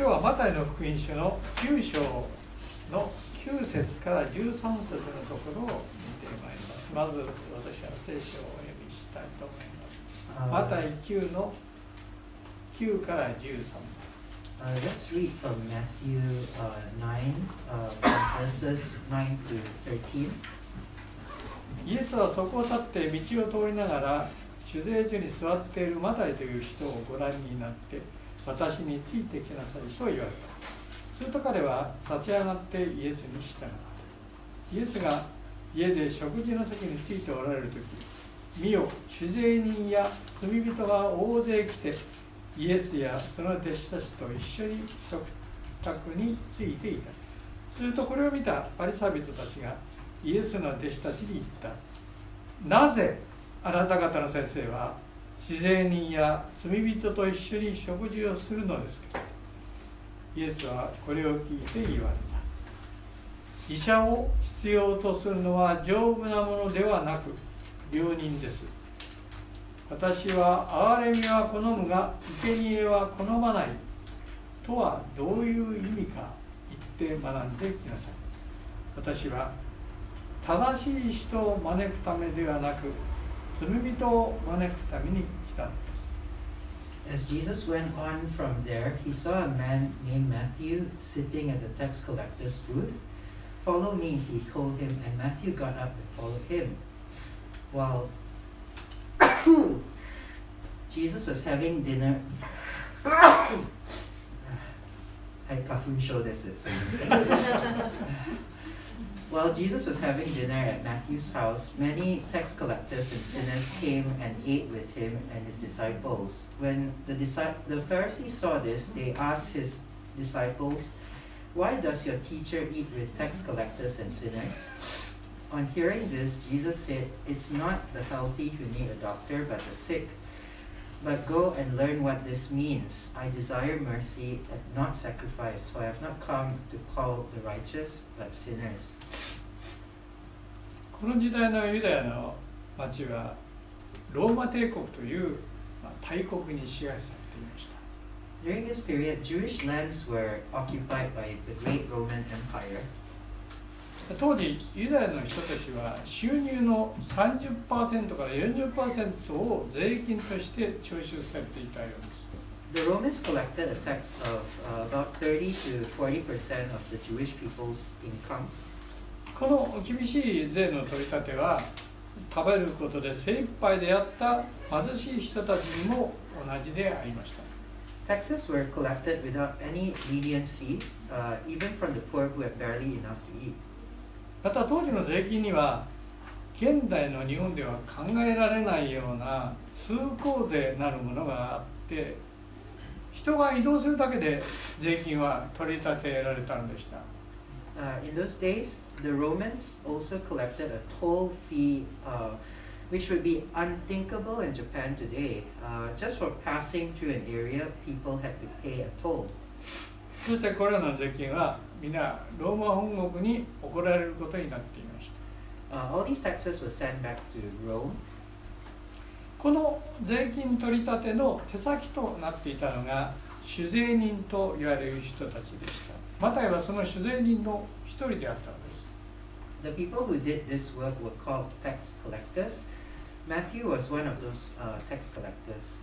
今日はマタイの福音書の9章の9節から13節のところを見てまいりますまず私は聖書をお読みしたいと思いますマタイ9の9から13 Uh, let's read from Matthew uh, 9, uh, verses 9 to 13. イエスはそこを立って道を通りながら酒税所に座っているマタイという人をご覧になって私についてきなさいと言われた。すると彼は立ち上がってイエスに従った。イエスが家で食事の席についておられる時見よ酒税人や罪人が大勢来てイエスやその弟子たちと一緒に食卓についていた。するとこれを見たパリサイ人たちがイエスの弟子たちに言った。なぜあなた方の先生は自然人や罪人と一緒に食事をするのですかイエスはこれを聞いて言われた医者を必要とするのは丈夫なものではなく病人です。私は憐れみは好むが生贄は好まないとはどういう意味か。言って学んできなさい。私は正しい人を招くためではなく 罪人を招くために来たのです As Jesus went on from there, he saw a man named Matthew sitting at the tax collector's booth. Follow me, he told him, and Matthew got up and followed him. While Jesus was having dinner, I can't show this. So While Jesus was having dinner at Matthew's house, many tax collectors and sinners came and ate with him and his disciples. When the, the Pharisees saw this, they asked his disciples, Why does your teacher eat with tax collectors and sinners? On hearing this, Jesus said, It's not the healthy who need a doctor, but the sick. But go and learn what this means. I desire mercy and not sacrifice, for I have not come to call the righteous, but sinners. この時代のユダヤの町はローマ帝国というまあ大国に支配されていました During this period, Jewish lands were occupied by the great Roman Empire. 当時ユダヤの人たちは収入の30%から40%を税金として徴収されていたようです The Romans collected a tax of uh, about 30 to 40 percent of the Jewish people's income. この厳しい税の取り立ては食べることで精一杯であった貧しい人たちにも同じでありました Taxes were collected without any leniency, uh, even from the poor who had barely enough to eat. また当時の税金には現代の日本では考えられないような通行税なるものがあって人が移動するだけで税金は取り立てられたのでした Uh, in those days, the Romans also collected a toll fee, uh, which would be unthinkable in Japan today. Uh, just for passing through an area, people had to pay a toll. そしてこれらの税金は皆ローマ本国に送られることになっていました Uh, all these taxes were sent back to Rome. この税金取り立ての手先となっていたのが酒税人と言われる人たちでしたマタイはその酒税人の一人であったのです The people who did this work were called tax collectors. Matthew was one of those uh, tax collectors.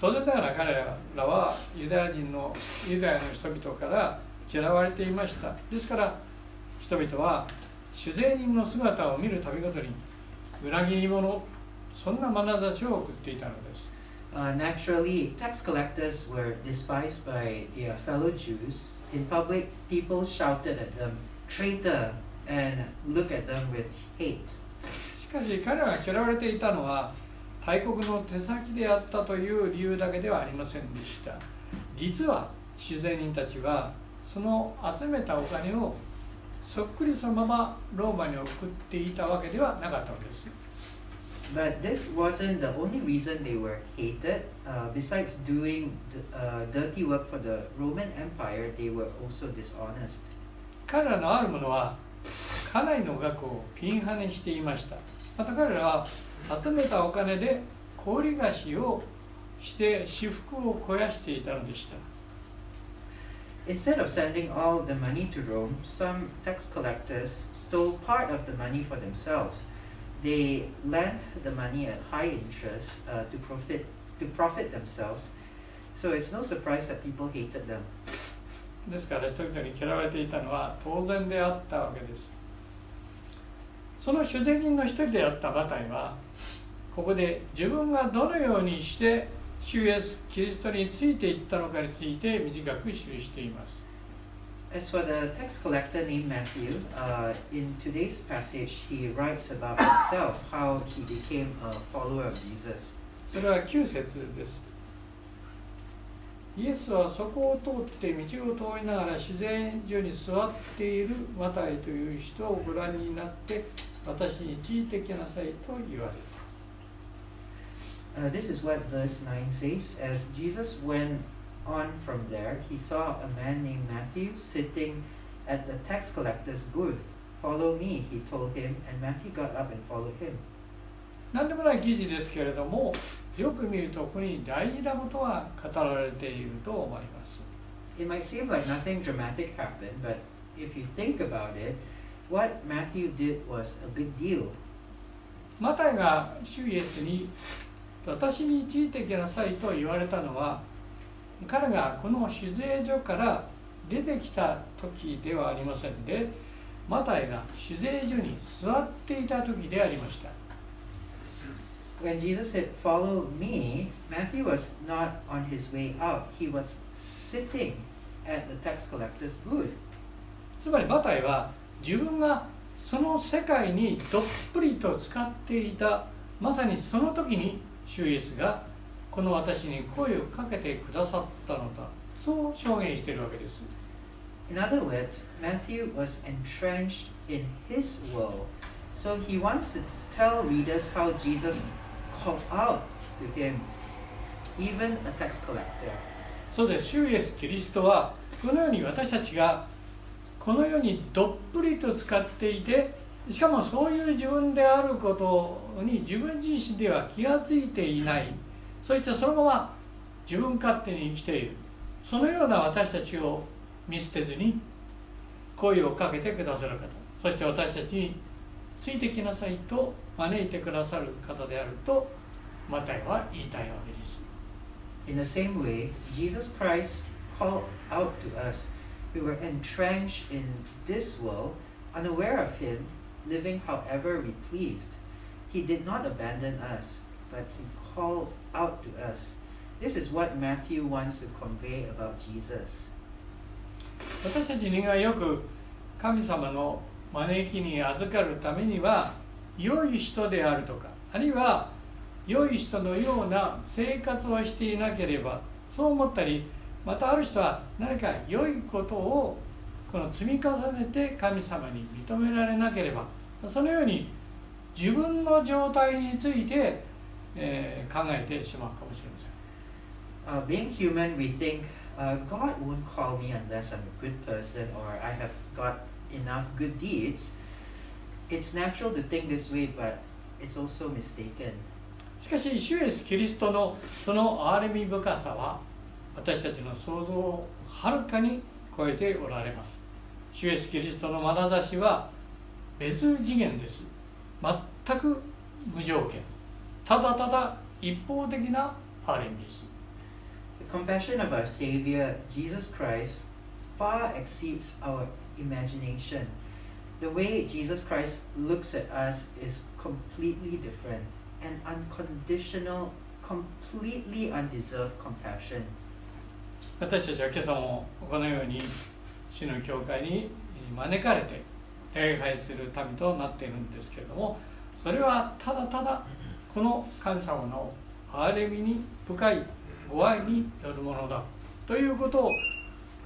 当然ながら彼らはユダヤ人のユダヤの人々から嫌われていましたですから人々は酒税人の姿を見るたびごとに裏切り者そんな眼差しを送っていたのです Uh, naturally, tax collectors were despised by their fellow Jews. In public, people shouted at them, traitor, and looked at them with hate. しかし彼らが嫌われていたのは大国の手先であったという理由だけではありませんでした実は酒税人たちはその集めたお金をそっくりそのままローマに送っていたわけではなかったのです But this wasn't the only reason they were hated. Uh, besides doing uh, dirty work for the Roman Empire, they were also dishonest. 彼らのあるものはかなりの額をピンハネしていましたまた彼らは集めたお金で氷菓子をして私腹を肥やしていたのでした Instead of sending all the money to Rome, some tax collectors stole part of the money for themselves. They lent the money at high interest uh, to profit to profit themselves. So it's no surprise that people hated them. ですから人々に嫌われていたのは当然であったわけですその主税人の一人であったマタイはここで自分がどのようにして 主イエスキリストについていったのかについて短く記しています As for the tax collector named Matthew, uh, in today's passage, he writes about himself, how he became a follower of Jesus. それは9節ですイエスはそこを通って道を通りながら自然所に座っているマタイという人をご覧になって私についてきなさいと言われた。Uh, this is what verse 9 says. As Jesus went on from there, he saw a man named Matthew sitting at the tax collector's booth. Follow me, he told him, and Matthew got up and followed him. 何でもない記事ですけれども、よく見るとここに大事なことが語られていると思います。It might seem like nothing dramatic happened, but if you think about it, what Matthew did was a big deal. マタイが主イエスに 私についてきなさいと言われたのは彼がこの酒税所から出てきた時ではありませんでマタイが酒税所に座っていた時でありました When Jesus said, Follow me, Matthew was not on his way out. He was sitting at the tax collector's booth. つまりマタイは自分がその世界にどっぷりと使っていたまさにその時に主イエスがこの私に声をかけてくださったのだそう証言しているわけです In other words, Matthew was entrenched in his world. So he wants to tell readers how Jesus called out to him, even a tax collector. そうです主イエス・キリストはこのように私たちがこの世にどっぷりと使っていてしかもそういう自分であることに自分自身では気が付いていない。そしてそのまま自分勝手に生きている。そのような私たちを見捨てずに声をかけてくださる方。そして私たちについてきなさいと招いてくださる方であるとマタイは言いたいわけです。In the same way, Jesus Christ called out to us who were entrenched in this world, unaware of Him, living however we pleased. He did not abandon us, but He called out to us. This is what Matthew wants to convey about Jesus. 私たち人間はよく神様の招きに預かるためには良い人であるとかあるいは良い人のような生活をしていなければそう思ったりまたある人は何か良いことをこの積み重ねて神様に認められなければそのように自分の状態について、えー、考えてしまうかもしれません。Uh, being human, we think uh, God won't call me unless I'm a good person or I have got enough good deeds. It's natural to think this way, but it's also mistaken. しかし、主イエス・キリストのその憐れみ深さは私たちの想像をはるかに超えておられます。主イエス・キリストの眼差しは別次元です。全く無条件。ただただ一方的な憐れです。The compassion of our Savior, Jesus Christ, far exceeds our imagination. The way Jesus Christ looks at us is completely different and unconditional, completely undeserved compassion. 私たちは今朝もこのように主の教会に招かれて礼拝する民となっているんですけれどもそれはただただこの神様の憐れみに深いご愛によるものだということを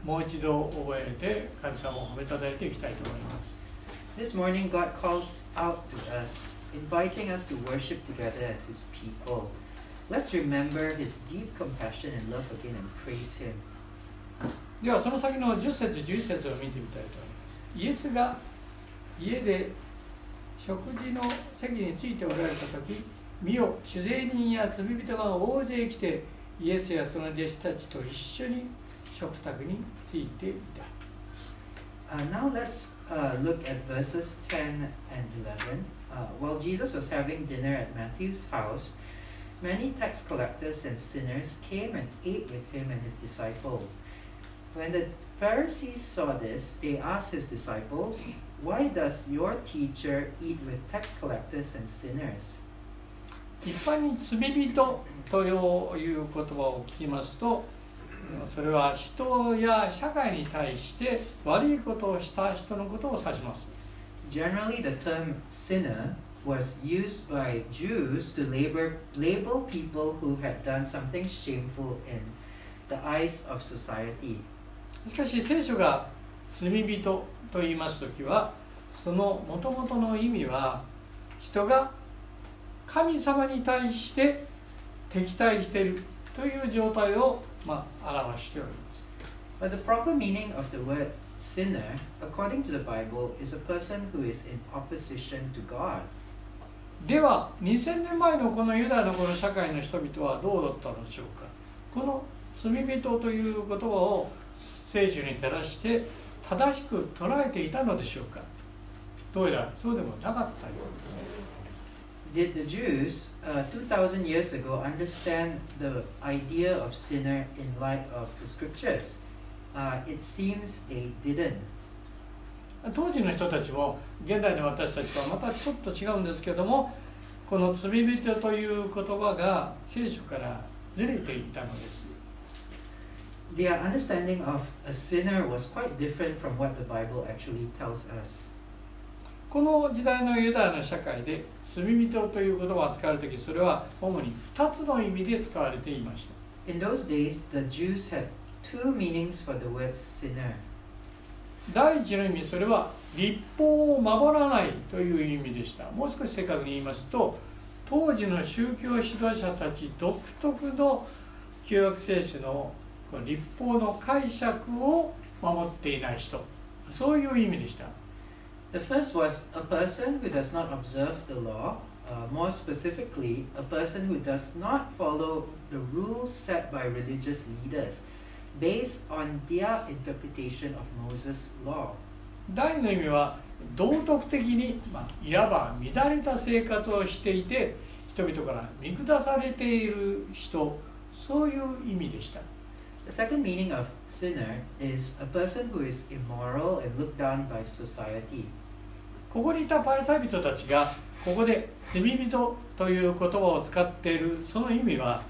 もう一度覚えて神様を褒めたたえていきたいと思います。This morning God calls out to us, inviting us to worship together as His people. Let's remember His deep compassion and love again and praise Him. ではその先の10節11節を見てみたいと思います。イエスが家で食事の席についておられた時見よ酒税人や罪人が大勢来てイエスやその弟子たちと一緒に食卓についていた。Uh, now let's uh, look at verses 10 and 11. Uh, while Jesus was having dinner at Matthew's house, many tax collectors and sinners came and ate with him and his disciples. When the Pharisees saw this, they asked his disciples, Why does your teacher eat with tax collectors and sinners? 一般に罪人という言葉を聞きますとそれは人や社会に対して悪いことをした人のことを指します Generally, the term sinner was used by Jews to label, label people who had done something shameful in the eyes of society. しかし聖書が罪人と言います時はそのもともとの意味は人が神様に対して敵対しているという状態を、まあ、表しております。But the proper meaning of the word sinner, according to the Bible, is a person who is in opposition to God. では2000年前のこのユダヤのこの社会の人々はどうだったのでしょうかこの罪人という言葉を聖書に照らして正しく捉えていたのでしょうかどうやらそうでもなかったようです。did the Jews uh, 2,000 years ago understand the idea of sinner in light of the scriptures? Uh, it seems they didn't. 当時の人たちも現代の私たちとはまたちょっと違うんですけどもこの罪人という言葉が聖書からずれていたのです。Their understanding of a sinner was quite different from what the Bible actually tells us. この時代のユダヤの社会で罪人という言葉が使われた時それは主に2つの意味で使われていました。In those days, the Jews had two meanings for the word sinner. 第一の意味それは立法を守らないという意味でしたもう少し正確に言いますと当時の宗教指導者たち独特の旧約聖書の立法の解釈を守っていない人そういう意味でした The first was a person who does not observe the law, uh, more specifically, a person who does not follow the rules set by religious leaders based on their interpretation of Moses' law. 第の意味は道徳的に、まあ、いわば乱れた生活をしていて人々から見下されている人そういう意味でした。The second meaning of sinner is a person who is immoral and looked down by society. ここにいたパリサイ人たちがここで罪人という言葉を使っているその意味は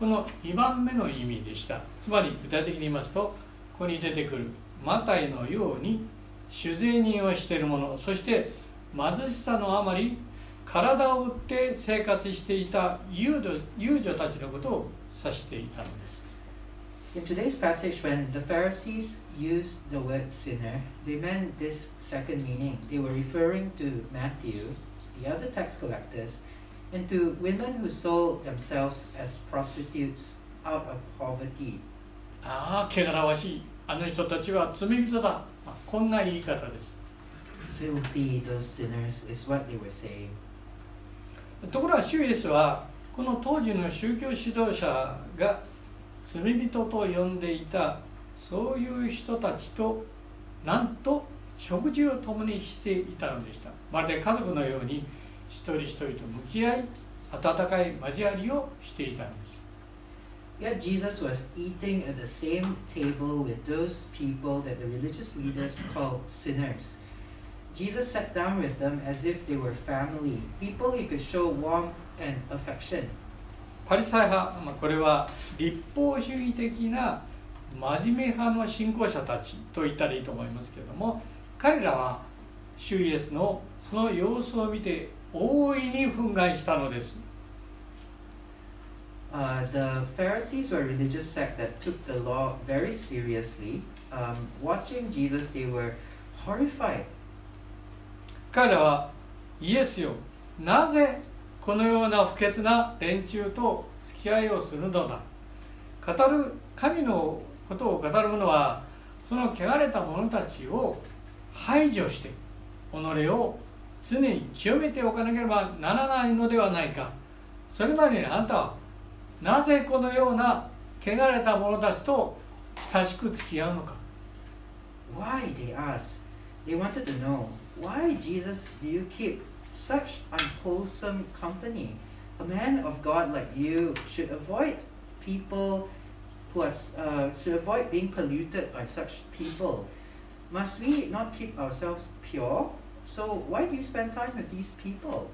この2番目の意味でしたつまり具体的に言いますとここに出てくるマタイのように酒税人をしている者そして貧しさのあまり体を売って生活していた遊女遊女たちのことを指していたのです In today's passage, when the Pharisees used the word sinner, they meant this second meaning. They were referring to Matthew, the other tax collectors, and to women who sold themselves as prostitutes out of poverty. ああ、けがらわしい。あの人たちは罪人だ。こんな言い方です。ところが、シュエスは、この当時の宗教指導者が罪人と呼んでいた、そういう人たちと、なんと食事を共にしていたのでした。まるで家族のように、一人一人と向き合い温かい交わりをしていたのです Yet Jesus was eating at the same table with those people that the religious leaders called sinners. Jesus sat down with them as if they were family, people he could show warmth and affection. パリサイ派、まあ、これは立法主義的な真面目派の信仰者たちと言ったらいいと思いますけれども彼らは主イエスのその様子を見て大いに憤慨したのです。Uh, the Pharisees were a religious sect that took the law very seriously. Um, watching Jesus, they were horrified. 彼らはイエスよなぜこのような不潔な連中と付き合いをするのだ語る神のことを語る者はその汚れた者たちを排除して己を常に清めておかなければならないのではないかそれなのにあなたはなぜこのような汚れた者たちと親しく付き合うのか Why? They asked. They wanted to know why, Jesus, do you keep such unwholesome company? A man of God like you should avoid people who are, uh, should avoid being polluted by such people. Must we not keep ourselves pure? So why do you spend time with these people?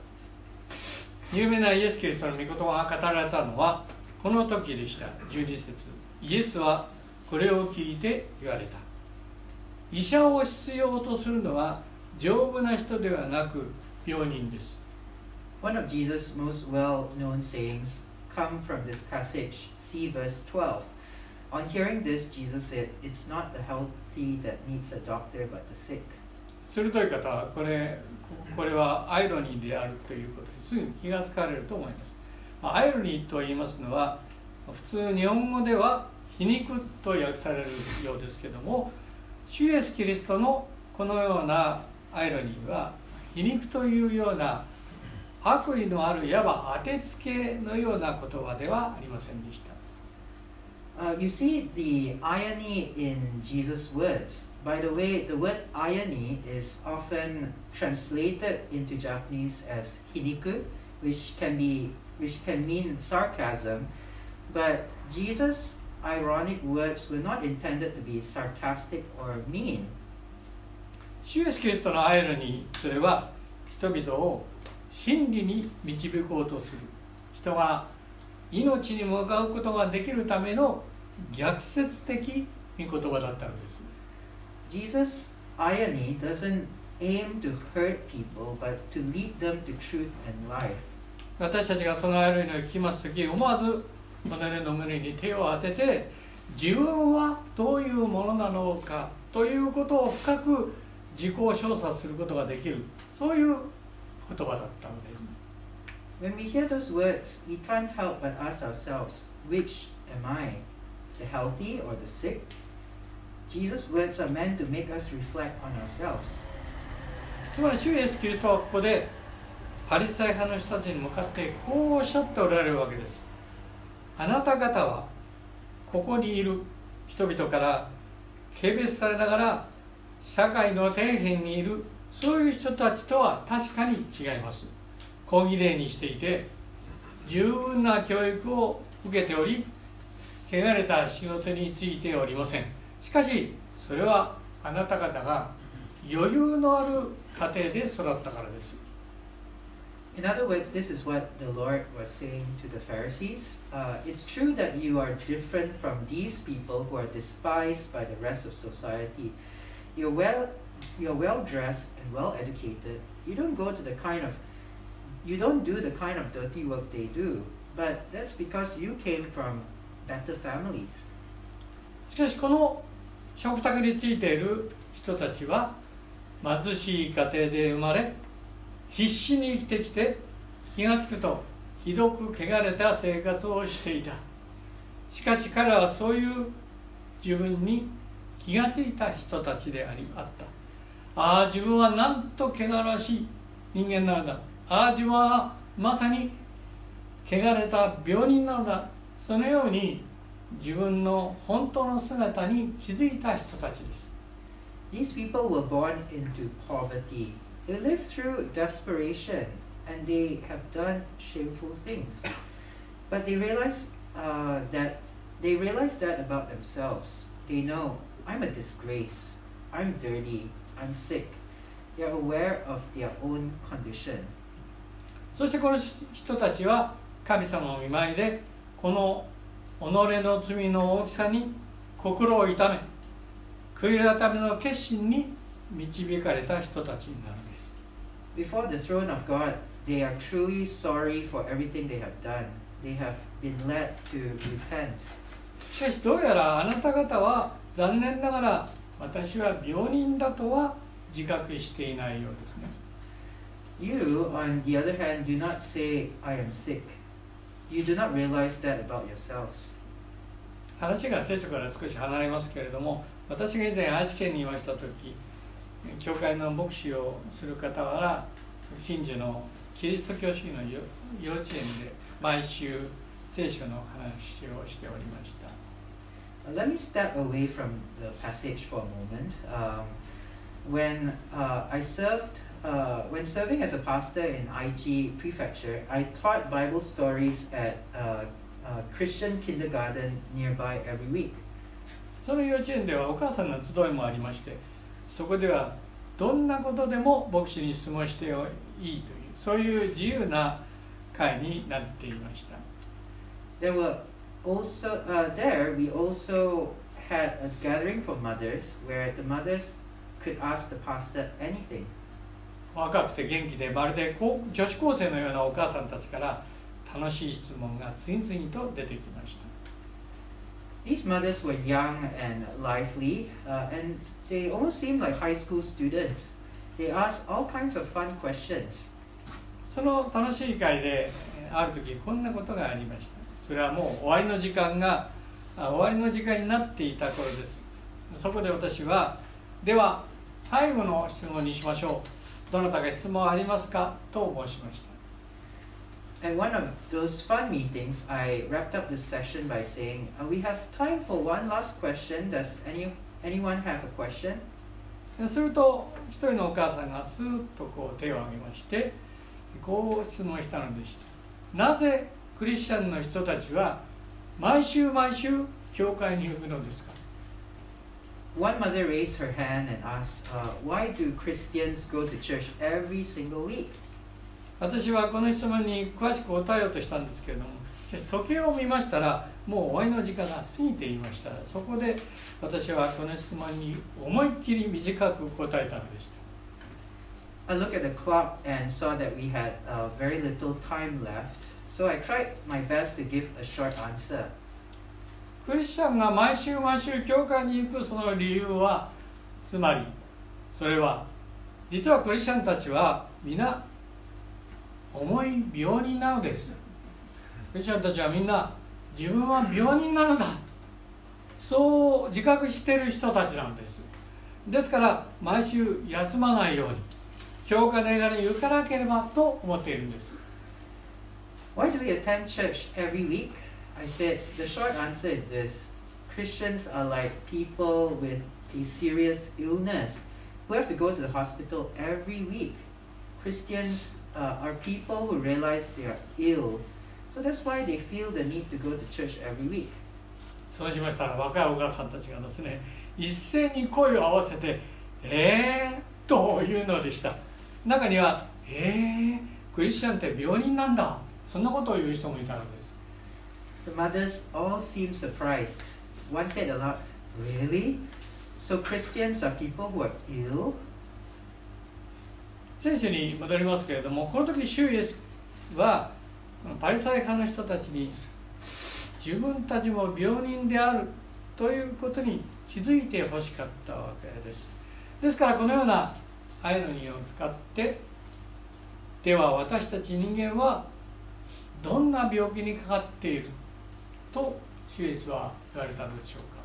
有名なイエス・キリストの御言葉が語られたのはこの時でした12節イエスはこれを聞いて言われた医者を必要とするのは丈夫な人ではなく病人です One of Jesus' most well known sayings come from this passage. See verse 12. On hearing this, Jesus said, It's not the healthy that needs a doctor, but the sick. 鋭い方はこれこれはアイロニーであるということですぐに気がつかれると思いますアイロニーと言いますのは普通日本語では皮肉と訳されるようですけども主イエスキリストのこのようなアイロニーは皮肉というような悪意のあるいわば当てつけのような言葉ではありませんでした Uh, you see the irony in Jesus' words. By the way, the word irony is often translated into Japanese as hiniku, which can be which can mean sarcasm. But Jesus' ironic words were not intended to be sarcastic or mean. 主イエスキリストのアイロニーそれは人々を真理に導こうとする人が命に向かうことができるための逆説的御言葉だったのです Jesus' irony doesn't aim to hurt people, but to lead them to truth and life. 私たちがそのアイロニーを聞きます時思わず己の胸に手を当てて自分はどういうものなのかということを深く自己調査することができるそういう言葉だったのです When we hear those words, we can't help but ask ourselves, which am I, the healthy or the sick? Jesus' words are meant to make us reflect on ourselves. つまり主イエスキリストはここでパリサイ派の人たちに向かってこうおっしゃっておられるわけです。あなた方はここにいる人々から軽蔑されながら社会の底辺にいるそういう人たちとは確かに違います。講義例にしていて十分な教育を受けており汚れた仕事についておりません。かしそれはあなた方が余裕のある家庭で育ったからです In other words, this is what the Lord was saying to the Pharisees. Uh, it's true that you are different from these people who are despised by the rest of society. You're well, you're well dressed and well educated. You don't go to the kind of, you don't do the kind of dirty work they do. But that's because you came from better families. しかしこの 食卓についている人たちは貧しい家庭で生まれ必死に生きてきて気がつくとひどく汚れた生活をしていた。しかし彼はそういう自分に気がついた人たちでありあった。ああ自分はなんと汚らしい人間なのだ。ああ自分はまさに汚れた病人なのだ。そのように自分の本当の姿に気づいた人たちです These people were born into poverty. They lived through desperation and they have done shameful things. But they realize uh, that they realize that about themselves. They know I'm a disgrace. I'm dirty. I'm sick. They're aware of their own condition. そしてこの人たちは神様の見舞いでこの 己の罪の大きさに心を痛め悔い改めの決心に導かれた人たちになるんです Before the throne of God, they are truly sorry for everything they have done. They have been led to repent. しかしどうやらあなた方は残念ながら私は病人だとは自覚していないようですね You, on the other hand, do not say, I am sick. You do not realize that about yourselves. 話が聖書から少し離れますけれども私が以前愛知県にいました時教会の牧師をする傍ら近所のキリスト教主義の幼幼稚園で毎週聖書の話をしておりました Let me step away from the passage for a moment. Um, when uh, I served, uh, when serving as a pastor in IG Prefecture, I taught Bible stories at uh, a Christian kindergarten nearby every week. その幼稚園ではお母さんの集いもありましてそこではどんなことでも牧師に質問していいというそういう自由な会になっていました There were also uh, there we also had a gathering for mothers where the mothers could ask the pastor anything. 若くて元気でまるで高女子高生のようなお母さんたちから楽しい質問が次々と出てきました These mothers were young and lively, uh, and they almost seemed like high school students. They asked all kinds of fun questions. その楽しい会でえーある時こんなことがありましたそれはもう終わりの時間があ終わりの時間になっていた頃ですそこで私はでは最後の質問にしましょうどなたか質問ありますかと申しました At one of those fun meetings, I wrapped up the session by saying, uh, "We have time for one last question. Does any anyone have a question?" すると一人のお母さんがスーッとこう手を挙げましてこう質問したのでしたなぜクリスチャンの人たちは毎週毎週教会に行くのですか One mother raised her hand and asked, uh, "Why do Christians go to church every single week?" 私はこの質問に詳しく答えようとしたんですけれどもしかし時計を見ましたらもう終わりの時間が過ぎていましたそこで私はこの質問に思いっきり短く答えたのでした I looked at the clock and saw that we had uh, very little time left, so I tried my best to give a short answer. クリスチャンが毎週毎週教会に行くその理由はつまりそれは実はクリスチャンたちは皆重い病人なのです。クリスチャンたちはみんな自分は病人なのだ。そう自覚している人たちなんです。ですから毎週休まないように教会の映画に行かなければと思っているんです。Why do we attend church every week? I said the short answer is this Christians are like people with a serious illness who have to go to the hospital every week. Christians uh, are people who realize they are ill, so that's why they feel the need to go to church every week. そうしましたら若いお母さんたちがですね一斉に声を合わせて「えー」というのでした中には「えー、クリスチャンって病人なんだ」そんなことを言う人もいたのです The mothers all seemed surprised. One said aloud, Really? So Christians are people who are ill? 聖書に戻りますけれどもこの時主イエスはこのパリサイ派の人たちに自分たちも病人であるということに気づいてほしかったわけですですからこのようなアイロニーを使ってでは私たち人間はどんな病気にかかっている？と主イエスは言われたのでしょうか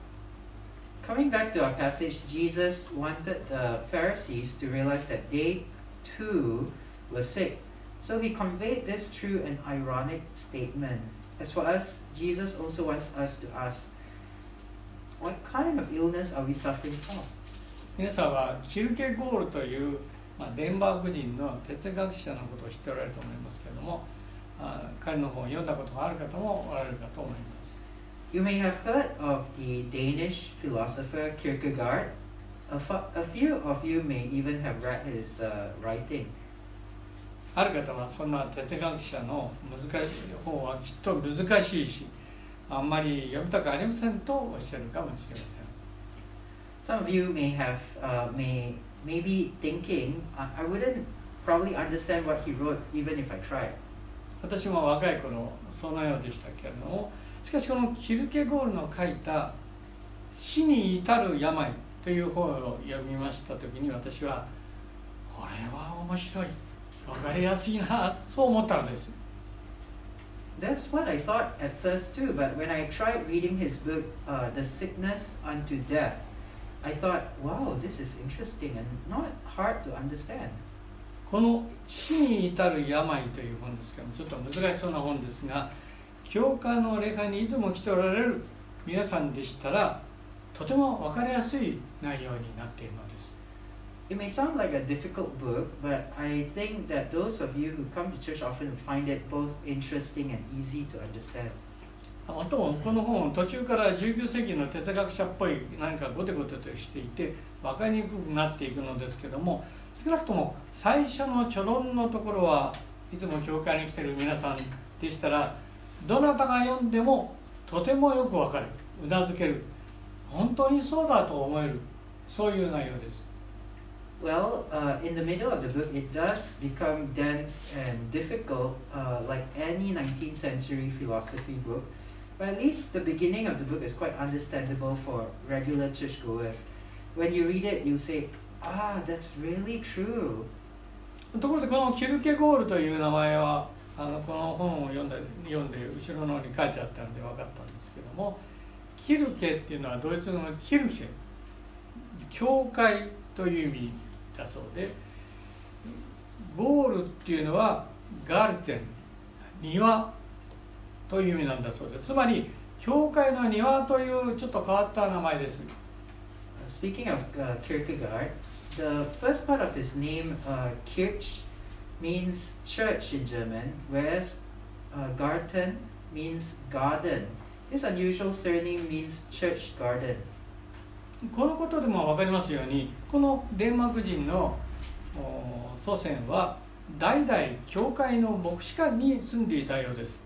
Coming back to our passage, Jesus wanted the Pharisees to realize that they too were sick. So he conveyed this through an ironic statement. As for us, Jesus also wants us to ask, what kind of illness are we suffering from? 皆さんはキルケゴールという、まあ、デンマーク人の哲学者のことを知っておられると思いますけれどもあ 彼の本を読んだことがある方もおられるかと思います You may have heard of the Danish philosopher Kierkegaard. A, few of you may even have read his uh, writing. ある方はそんな哲学者の難しい本はきっと難しいしあんまり読みたくありませんとおっしゃるかもしれません Some of you may have uh, may maybe thinking I, I wouldn't probably understand what he wrote even if I tried. 私も若い頃そのようでしたけれどもしかしこのキルケゴールの書いた「死に至る病」という本を読みました時に私はこれは面白い分かりやすいなそう思ったのです That's what I thought at first too, but when I tried reading his book, uh, The Sickness Unto Death, I thought, wow, this is interesting and not hard to understand. この「死に至る病」という本ですけどもちょっと難しそうな本ですが教会の礼拝にいつも来ておられる皆さんでしたらとても分かりやすい内容になっているのです It may sound like a difficult book, but I think that those of you who come to church often find it both interesting and easy to understand. もっともこの本途中から19世紀の哲学者っぽい何かゴテゴテとしていて分かりにくくなっていくのですけども少なくとも最初のちょろんのところはいつも教会に来てる皆さんでしたらどなたが読んでもとてもよくわかるうなずける本当にそうだと思えるそういう内容です Well, uh, in the middle of the book, it does become dense and difficult, uh, like any 19th century philosophy book. But at least the beginning of the book is quite understandable for regular churchgoers. When you read it, you say, ah, that's really true. ところでこのキルケゴールという名前はあのこの本を読んで読んで後ろの方に書いてあったので分かったんですけどもキルケっていうのはドイツ語のキルヘ教会という意味だそうでゴールっていうのはガルテン庭という意味なんだそうですつまり教会の庭というちょっと変わった名前です Speaking of uh, Kierkegaard, the first part of his name, uh, Kirch, means church in German, whereas uh, Garten means garden. This unusual surname means church garden. このことでも分かりますようにこのデンマーク人の祖先は代々教会の牧師館に住んでいたようです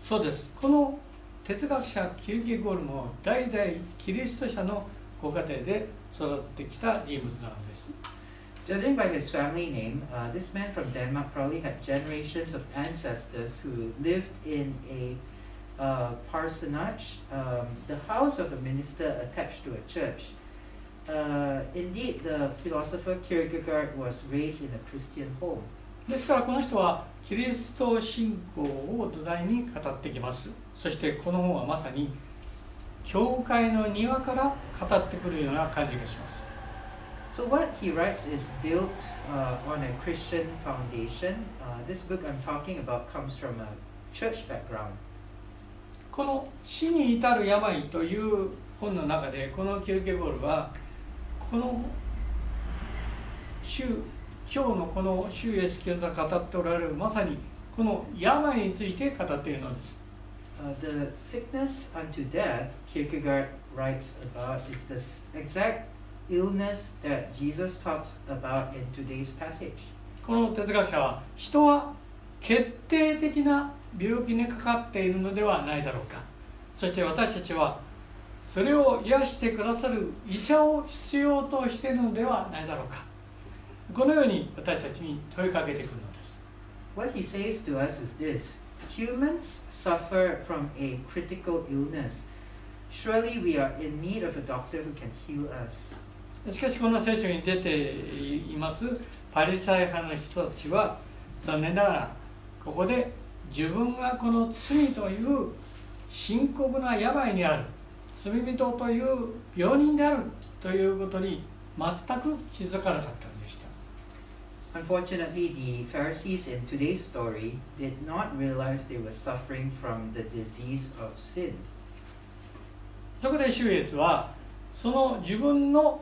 そうですこの哲学者キルケゴールも代々キリスト者のご家庭で育ってきた人物なのです Judging by his family name, uh, this man from Denmark probably had generations of ancestors who lived in a uh, parsonage, um, the house of a minister attached to a church. Uh, indeed, the philosopher Kierkegaard was raised in a Christian home. ですからこの人はキリスト信仰を土台に語ってきますそしてこの本はまさに教会の庭から語ってくるような感じがします So, what he writes is built uh, on a Christian foundation. Uh, this book I'm talking about comes from a church background. この「死に至る病」という本の中でこのキルケゴールはこの週今日のこの主イエスキリストが語っておられるまさにこの病について語っているのです Uh, the sickness unto death, Kierkegaard writes about, is the s- exact illness that Jesus talks about in today's passage. この哲学者は人は決定的な病気にかかっているのではないだろうかそして私たちはそれを癒してくださる医者を必要としているのではないだろうかこのように私たちに問いかけてくるのです What he says to us is this humans suffer from a critical illness. Surely we are in need of a doctor who can heal us. しかしこの聖書に出ていますパリサイ派の人たちは残念ながらここで自分がこの罪という深刻な病にある罪人という病人であるということに全く気づかなかったのでした Unfortunately, the Pharisees in today's story did not realize they were suffering from the disease of sin. そこで主イエスはその自分の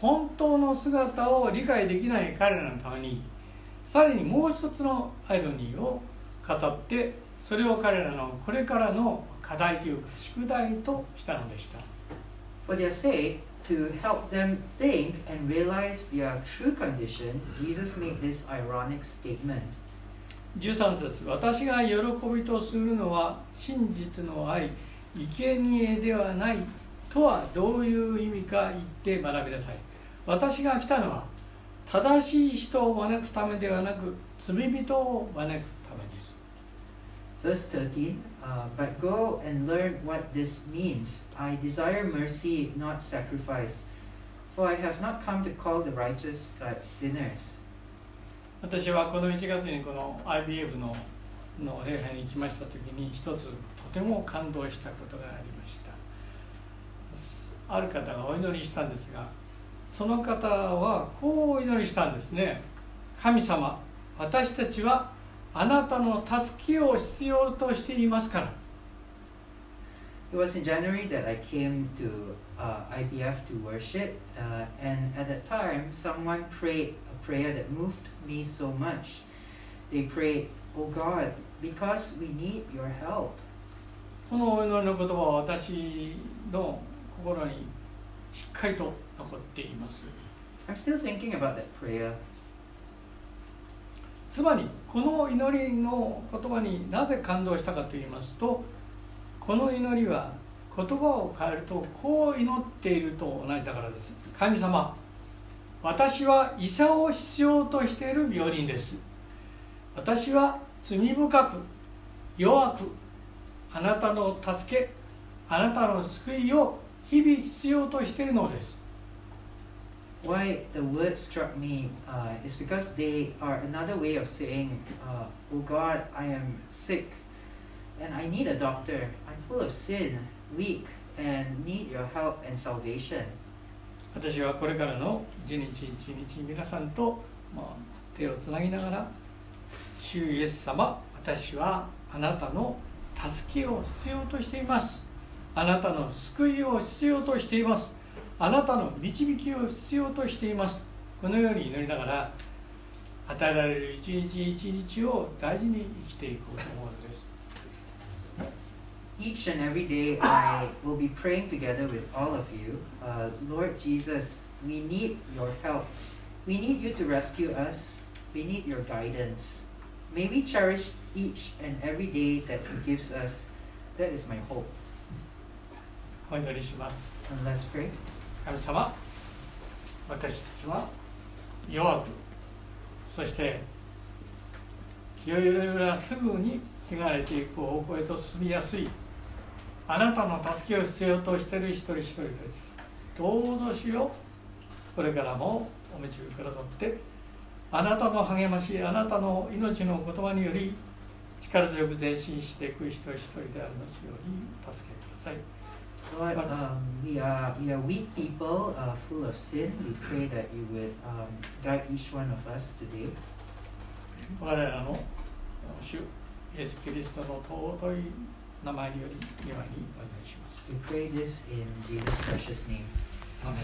本当の姿を理解できない彼らのためにさらにもう一つのアイロニーを語ってそれを彼らのこれからの課題というか宿題としたのでした For their sake, to help them think and realize their true condition, Jesus made this ironic statement. 13節私が喜びとするのは真実の愛生贄ではないとはどういう意味か言って学びなさい私が来たのは正しい人を招くためではなく罪人を招く Verse 13 uh, But go and learn what this means. I desire mercy, not sacrifice. For I have not come to call the righteous, but sinners. 私はこの1月にこの IBF のの礼拝に行きました時に一つとても感動したことがありましたある方がお祈りしたんですがその方はこうお祈りしたんですね神様私たちはあなたの助けを必要としていますから It was in January that I came to uh, IBF to worship, uh, and at that time, someone prayed a prayer that moved me so much. They prayed, Oh God, because we need your help. このお祈りの言葉は私の心にしっかりと残っています I'm still thinking about that prayer. つまりこの祈りの言葉になぜ感動したかと言いますとこの祈りは言葉を変えるとこう祈っていると同じだからです。神様私は医者を必要としている病人です。私は罪深く弱くあなたの助けあなたの救いを日々必要としているのです。Why the word struck me uh, is because they are another way of saying, uh, Oh God, I am sick and I need a doctor. I'm full of sin, weak, and need your help and salvation. 私はこれからの一日一日皆さんと、まあ、手をつなぎながら「主イエス様私はあなたの助けを必要としています」「あなたの救いを必要としています」「あなたの導きを必要としています」このように祈りながら与えられる一日一日を大事に生きていこうと思うのです。Each and every day, I will be praying together with all of you. Uh, Lord Jesus, we need your help. We need you to rescue us. We need your guidance. May we cherish each and every day that He gives us. That is my hope. お祈りします。And let's pray. 神様私たちは弱くそしていろいろなすぐに汚れていく方向へと進みやすいあなたの助けを必要としている一人一人です。どうぞしよこれからもお導きくださってあなたの励ましあなたの命の言葉により力強く前進していく一人一人でありますようにお助けください。Lord, um, we are we are weak people, uh, full of sin. We pray that you would um, guide each one of us today. 我らの主イエス・キリストの尊い名前により今にお願いします。 We pray this in Jesus' precious name. アーメン